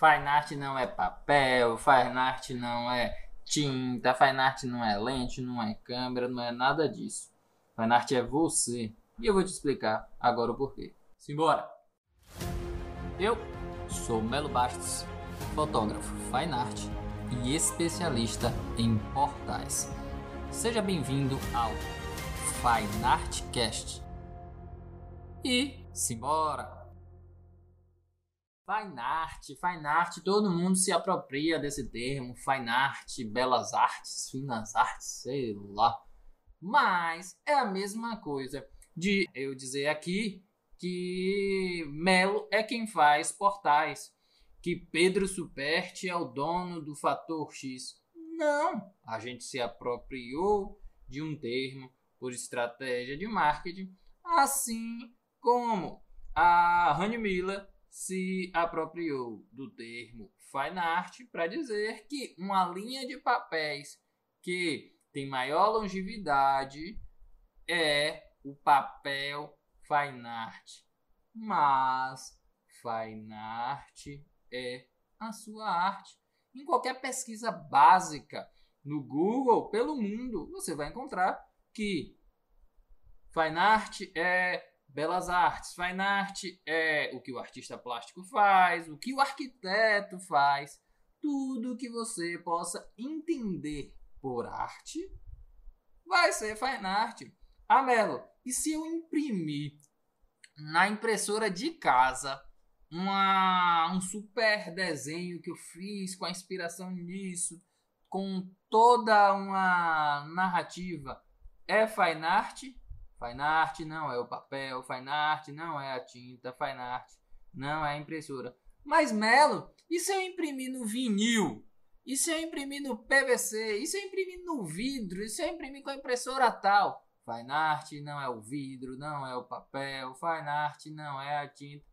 Fine art não é papel, fine art não é tinta, fine art não é lente, não é câmera, não é nada disso. Fine art é você. E eu vou te explicar agora o porquê. Simbora! Eu sou Melo Bastos, fotógrafo fine art e especialista em portais. Seja bem-vindo ao Fine Art Cast. E simbora! Fine art, fine art, todo mundo se apropria desse termo, fine art, belas artes, finas artes, sei lá. Mas é a mesma coisa de eu dizer aqui que Melo é quem faz portais, que Pedro Superti é o dono do fator X. Não, a gente se apropriou de um termo por estratégia de marketing, assim como a Honey Miller se apropriou do termo fine art para dizer que uma linha de papéis que tem maior longevidade é o papel fine art. Mas fine art é a sua arte. Em qualquer pesquisa básica no Google, pelo mundo, você vai encontrar que fine art é belas artes, fine art é o que o artista plástico faz, o que o arquiteto faz, tudo que você possa entender por arte vai ser fine art. Ah, e se eu imprimir na impressora de casa uma, um super desenho que eu fiz com a inspiração nisso, com toda uma narrativa, é fine art? Fine art não é o papel, fine art não é a tinta, fine art não é a impressora. Mas Melo, e se eu imprimir no vinil? E se eu imprimir no PVC? E se eu imprimir no vidro? E se eu imprimir com a impressora tal? Fine art não é o vidro, não é o papel, fine art não é a tinta.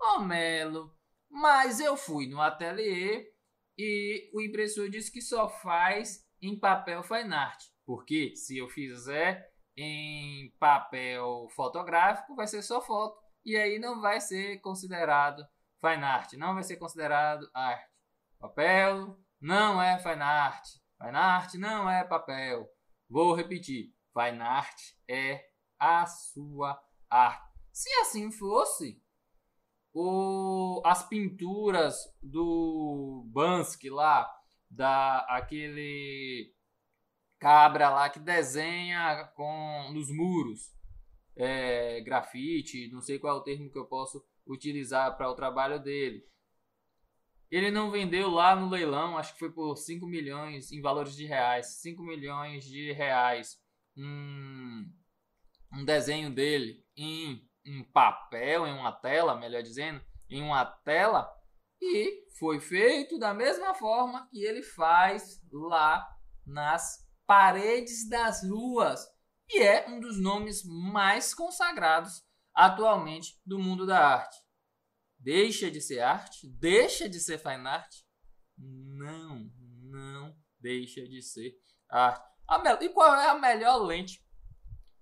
Ô oh, Melo, mas eu fui no ateliê e o impressor disse que só faz em papel fine art. Porque se eu fizer em papel fotográfico vai ser só foto e aí não vai ser considerado fine art, não vai ser considerado arte. Papel não é fine art, fine art não é papel. Vou repetir, fine art é a sua arte. Se assim fosse, o, as pinturas do Bansky lá, da aquele cabra lá que desenha com nos muros é, grafite, não sei qual é o termo que eu posso utilizar para o trabalho dele. Ele não vendeu lá no leilão, acho que foi por 5 milhões em valores de reais, 5 milhões de reais. Um, um desenho dele em um papel, em uma tela, melhor dizendo, em uma tela, e foi feito da mesma forma que ele faz lá nas Paredes das Ruas, e é um dos nomes mais consagrados atualmente do mundo da arte. Deixa de ser arte? Deixa de ser fine art? Não, não deixa de ser arte. E qual é a melhor lente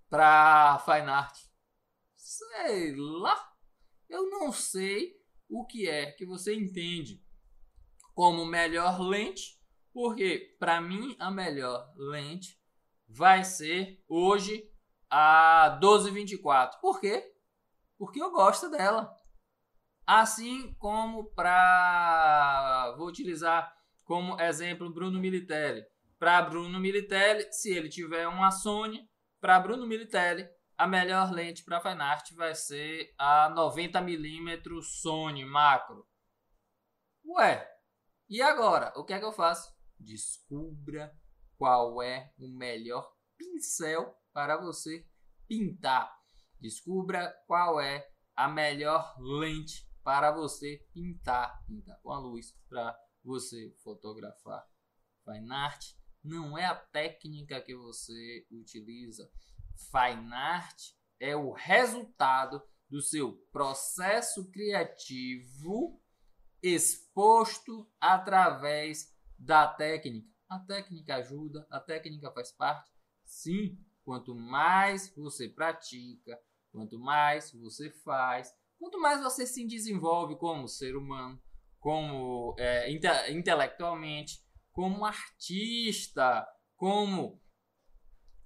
para fine art? Sei lá. Eu não sei o que é que você entende como melhor lente porque, para mim, a melhor lente vai ser hoje a 1224. Por quê? Porque eu gosto dela. Assim como para. Vou utilizar como exemplo Bruno Militelli. Para Bruno Militelli, se ele tiver uma Sony, para Bruno Militelli, a melhor lente para Fine Art vai ser a 90mm Sony Macro. Ué, e agora? O que é que eu faço? Descubra qual é o melhor pincel para você pintar. Descubra qual é a melhor lente para você pintar, pintar com a luz para você fotografar. Fine art não é a técnica que você utiliza. Fine art é o resultado do seu processo criativo exposto através da técnica. A técnica ajuda, a técnica faz parte. Sim, quanto mais você pratica, quanto mais você faz, quanto mais você se desenvolve como ser humano, como é, inte intelectualmente, como artista, como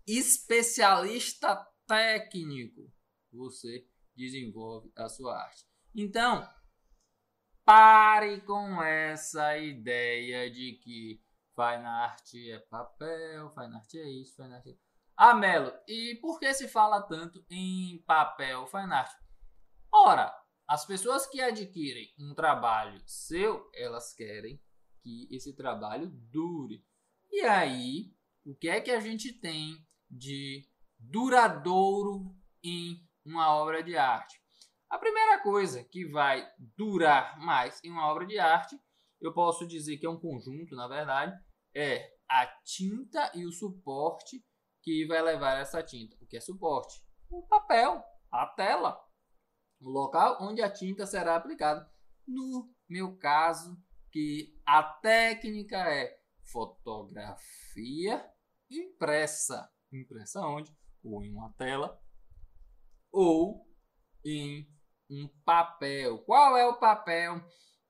especialista técnico, você desenvolve a sua arte. Então, pare com essa ideia de que fine art é papel, fine art é isso, fine art é... Ah, Melo, e por que se fala tanto em papel fine art? Ora, as pessoas que adquirem um trabalho seu, elas querem que esse trabalho dure. E aí, o que é que a gente tem de duradouro em uma obra de arte? A primeira coisa que vai durar mais em uma obra de arte, eu posso dizer que é um conjunto, na verdade, é a tinta e o suporte que vai levar essa tinta. O que é suporte? O papel, a tela, o local onde a tinta será aplicada. No meu caso, que a técnica é fotografia impressa. Impressa onde? Ou em uma tela ou em um papel. Qual é o papel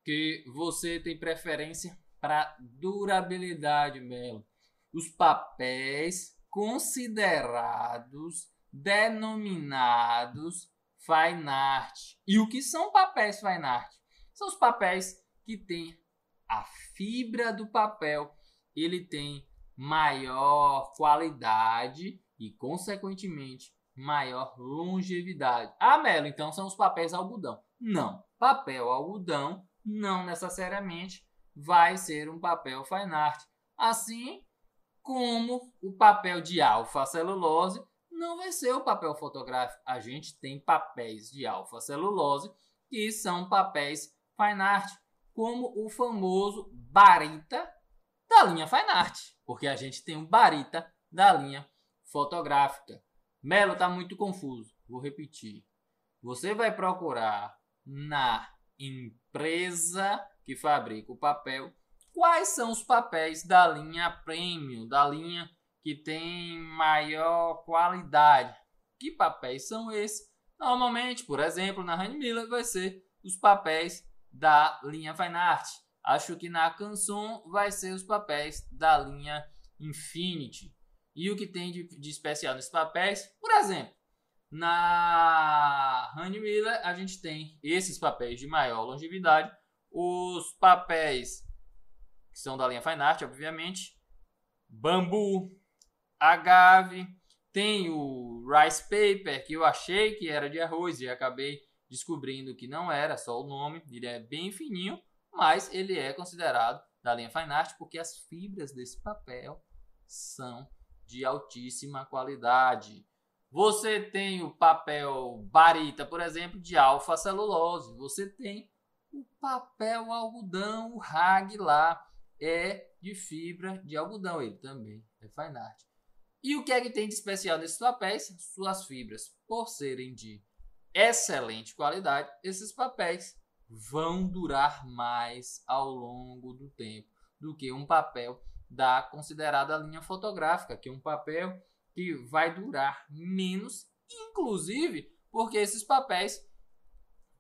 que você tem preferência para durabilidade, Melo? Os papéis considerados, denominados fine art. E o que são papéis fine art? São os papéis que têm a fibra do papel, ele tem maior qualidade e, consequentemente, maior longevidade. Ah, Melo, então são os papéis algodão. Não, papel algodão não necessariamente vai ser um papel fine art. Assim como o papel de alfa celulose não vai ser o papel fotográfico. A gente tem papéis de alfa celulose que são papéis fine art, como o famoso barita da linha fine art, porque a gente tem o barita da linha fotográfica. Melo está muito confuso. Vou repetir. Você vai procurar na empresa que fabrica o papel quais são os papéis da linha premium, da linha que tem maior qualidade. Que papéis são esses? Normalmente, por exemplo, na Honey Miller vai ser os papéis da linha Fine Art. Acho que na Canson vai ser os papéis da linha Infinity. E o que tem de, de especial nesses papéis? Por exemplo, na Honey Miller a gente tem esses papéis de maior longevidade, os papéis que são da linha Fine Art, obviamente, bambu, agave, tem o rice paper, que eu achei que era de arroz e acabei descobrindo que não era, só o nome, ele é bem fininho, mas ele é considerado da linha Fine Art porque as fibras desse papel são de altíssima qualidade. Você tem o papel barita, por exemplo, de alfa celulose. Você tem o papel algodão, o RAG lá, é de fibra de algodão, ele também é fine art. E o que é que tem de especial nesses papéis? Suas fibras, por serem de excelente qualidade, esses papéis vão durar mais ao longo do tempo do que um papel da considerada linha fotográfica, que é um papel que vai durar menos, inclusive porque esses papéis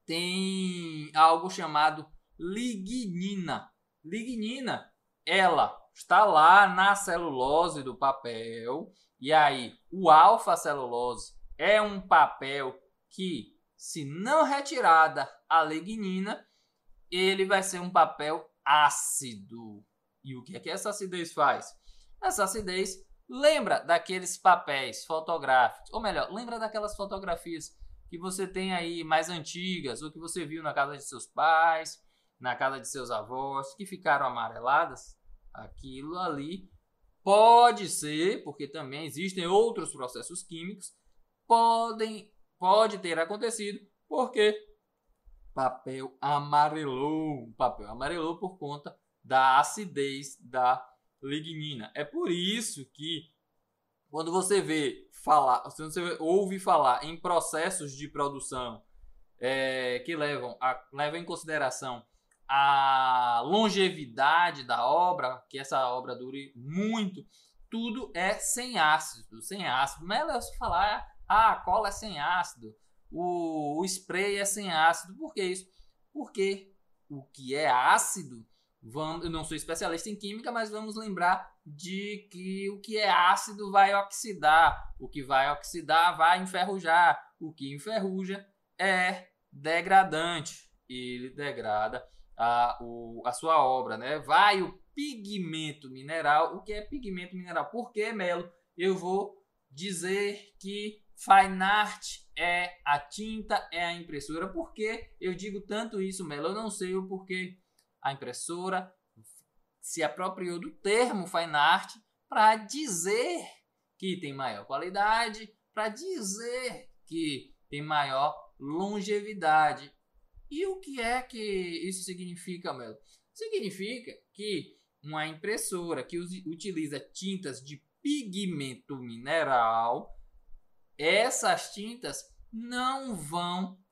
têm algo chamado lignina. Lignina, ela está lá na celulose do papel. E aí, o alfa-celulose é um papel que, se não retirada a lignina, ele vai ser um papel ácido. E o que é que essa acidez faz? Essa acidez lembra daqueles papéis fotográficos, ou melhor, lembra daquelas fotografias que você tem aí mais antigas, ou que você viu na casa de seus pais, na casa de seus avós, que ficaram amareladas? Aquilo ali pode ser, porque também existem outros processos químicos, podem, pode ter acontecido porque papel amarelou, papel amarelou por conta da acidez da lignina. É por isso que quando você vê falar, quando você ouve falar em processos de produção é, que levam, a, levam em consideração a longevidade da obra, que essa obra dure muito, tudo é sem ácido, sem ácido. Não é só falar, ah, a cola é sem ácido, o, o spray é sem ácido. Por que isso? Porque o que é ácido, vamos, eu não sou especialista em química, mas vamos lembrar de que o que é ácido vai oxidar, o que vai oxidar vai enferrujar, o que enferruja é degradante, ele degrada a, o, a sua obra, né? Vai o pigmento mineral. O que é pigmento mineral? Por que, Melo? Eu vou dizer que Fine Art é a tinta, é a impressora. Por que eu digo tanto isso, Melo? Eu não sei o porquê. A impressora se apropriou do termo Fine Art para dizer que tem maior qualidade, para dizer que tem maior longevidade. E o que é que isso significa, Melo? Significa que uma impressora que utiliza tintas de pigmento mineral, essas tintas não vão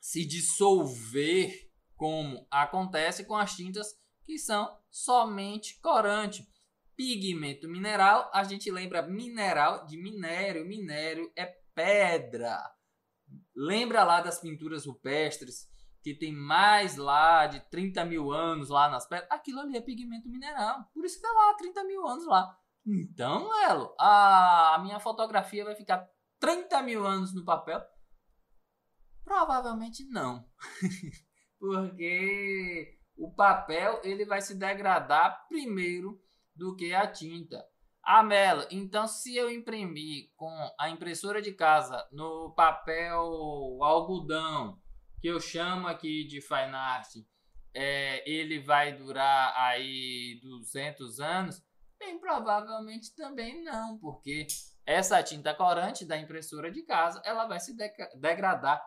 se dissolver como acontece com as tintas que são somente corante. Pigmento mineral, a gente lembra mineral de minério, minério é pedra. Lembra lá das pinturas rupestres que tem mais lá de 30 mil anos lá nas pedras, aquilo ali é pigmento mineral. Por isso que tá lá 30 mil anos lá. Então, Elo, a minha fotografia vai ficar 30 mil anos no papel? Provavelmente não. Porque o papel ele vai se degradar primeiro do que a tinta. Ah, Melo, então se eu imprimir com a impressora de casa no papel algodão que eu chamo aqui de fine art, é, ele vai durar aí 200 anos? Bem, provavelmente também não, porque essa tinta corante da impressora de casa, ela vai se de degradar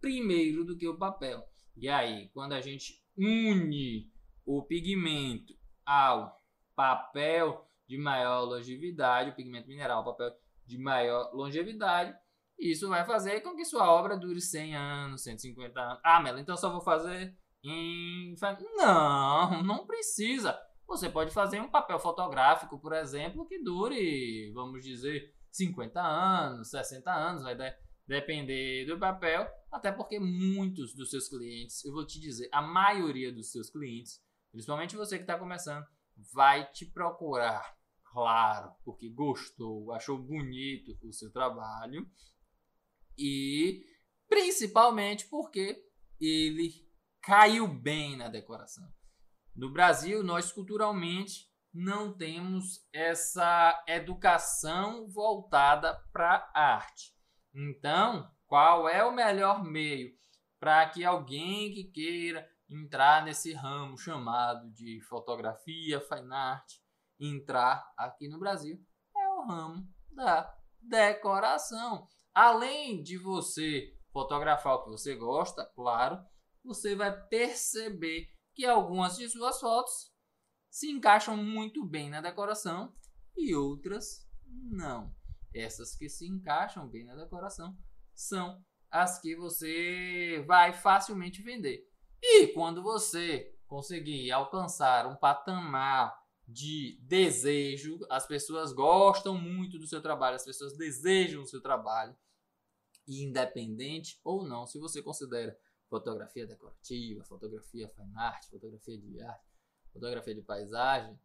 primeiro do que o papel. E aí, quando a gente une o pigmento ao papel de maior longevidade, o pigmento mineral, o papel de maior longevidade, isso vai fazer com que sua obra dure 100 anos, 150 anos. Ah, Melo, então só vou fazer em. Não, não precisa. Você pode fazer um papel fotográfico, por exemplo, que dure, vamos dizer, 50 anos, 60 anos, vai depender do papel, até porque muitos dos seus clientes, eu vou te dizer, a maioria dos seus clientes, principalmente você que está começando, vai te procurar, claro, porque gostou, achou bonito o seu trabalho, e principalmente porque ele caiu bem na decoração. No Brasil, nós culturalmente não temos essa educação voltada para a arte. Então, qual é o melhor meio para que alguém que queira entrar nesse ramo chamado de fotografia, fine art, entrar aqui no Brasil? É o ramo da decoração. Além de você fotografar o que você gosta, claro, você vai perceber que algumas de suas fotos se encaixam muito bem na decoração e outras não. Essas que se encaixam bem na decoração são as que você vai facilmente vender. E quando você conseguir alcançar um patamar de desejo, as pessoas gostam muito do seu trabalho, as pessoas desejam o seu trabalho, independente ou não, se você considera fotografia decorativa, fotografia fine art, fotografia de arte, fotografia de paisagem,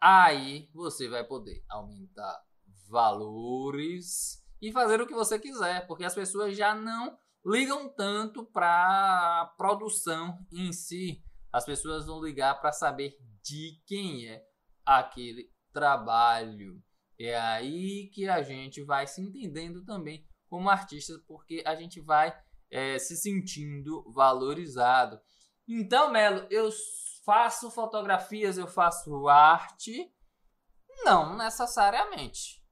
aí você vai poder aumentar valores e fazer o que você quiser, porque as pessoas já não ligam tanto para a produção em si. As pessoas vão ligar para saber de quem é aquele trabalho. É aí que a gente vai se entendendo também como artista, porque a gente vai é, se sentindo valorizado. Então, Melo, eu faço fotografias, eu faço arte? Não necessariamente.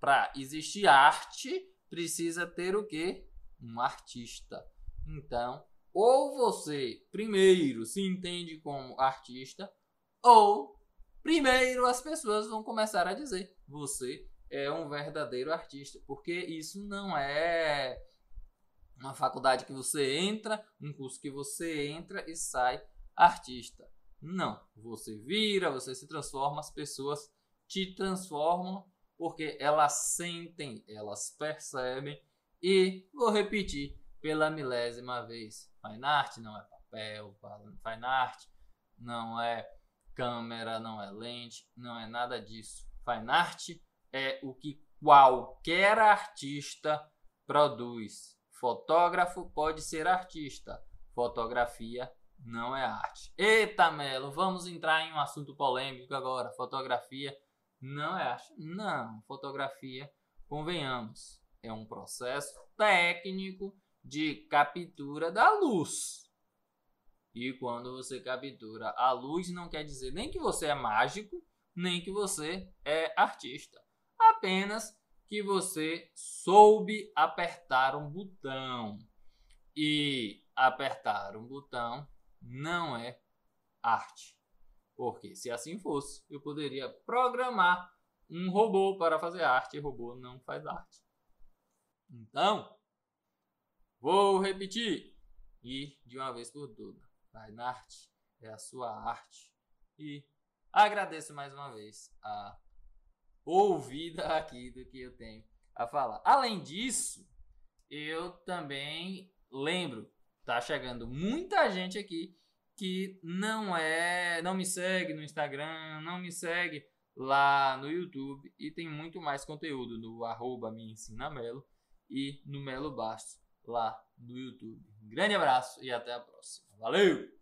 Para existir arte, precisa ter o quê? Um artista. Então, ou você primeiro se entende como artista, ou primeiro as pessoas vão começar a dizer: você é um verdadeiro artista, porque isso não é uma faculdade que você entra, um curso que você entra e sai artista. Não, você vira, você se transforma, as pessoas te transformam porque elas sentem, elas percebem e vou repetir pela milésima vez, fine art não é papel, fine art, não é câmera, não é lente, não é nada disso. Fine art é o que qualquer artista produz. Fotógrafo pode ser artista, fotografia não é arte. Eita, Melo, vamos entrar em um assunto polêmico agora. Fotografia não é arte. Não, fotografia, convenhamos, é um processo técnico de captura da luz. E quando você captura a luz, não quer dizer nem que você é mágico, nem que você é artista. Apenas que você soube apertar um botão. E apertar um botão não é arte. Porque se assim fosse, eu poderia programar um robô para fazer arte e robô não faz arte. Então, vou repetir e de uma vez por todas. Fine Art é a sua arte. E agradeço mais uma vez a ouvida aqui do que eu tenho a falar. Além disso, eu também lembro, tá chegando muita gente aqui que não é, não me segue no Instagram, não me segue lá no YouTube e tem muito mais conteúdo no arroba me ensina Melo e no Melo Bastos lá no YouTube. Um grande abraço e até a próxima. Valeu!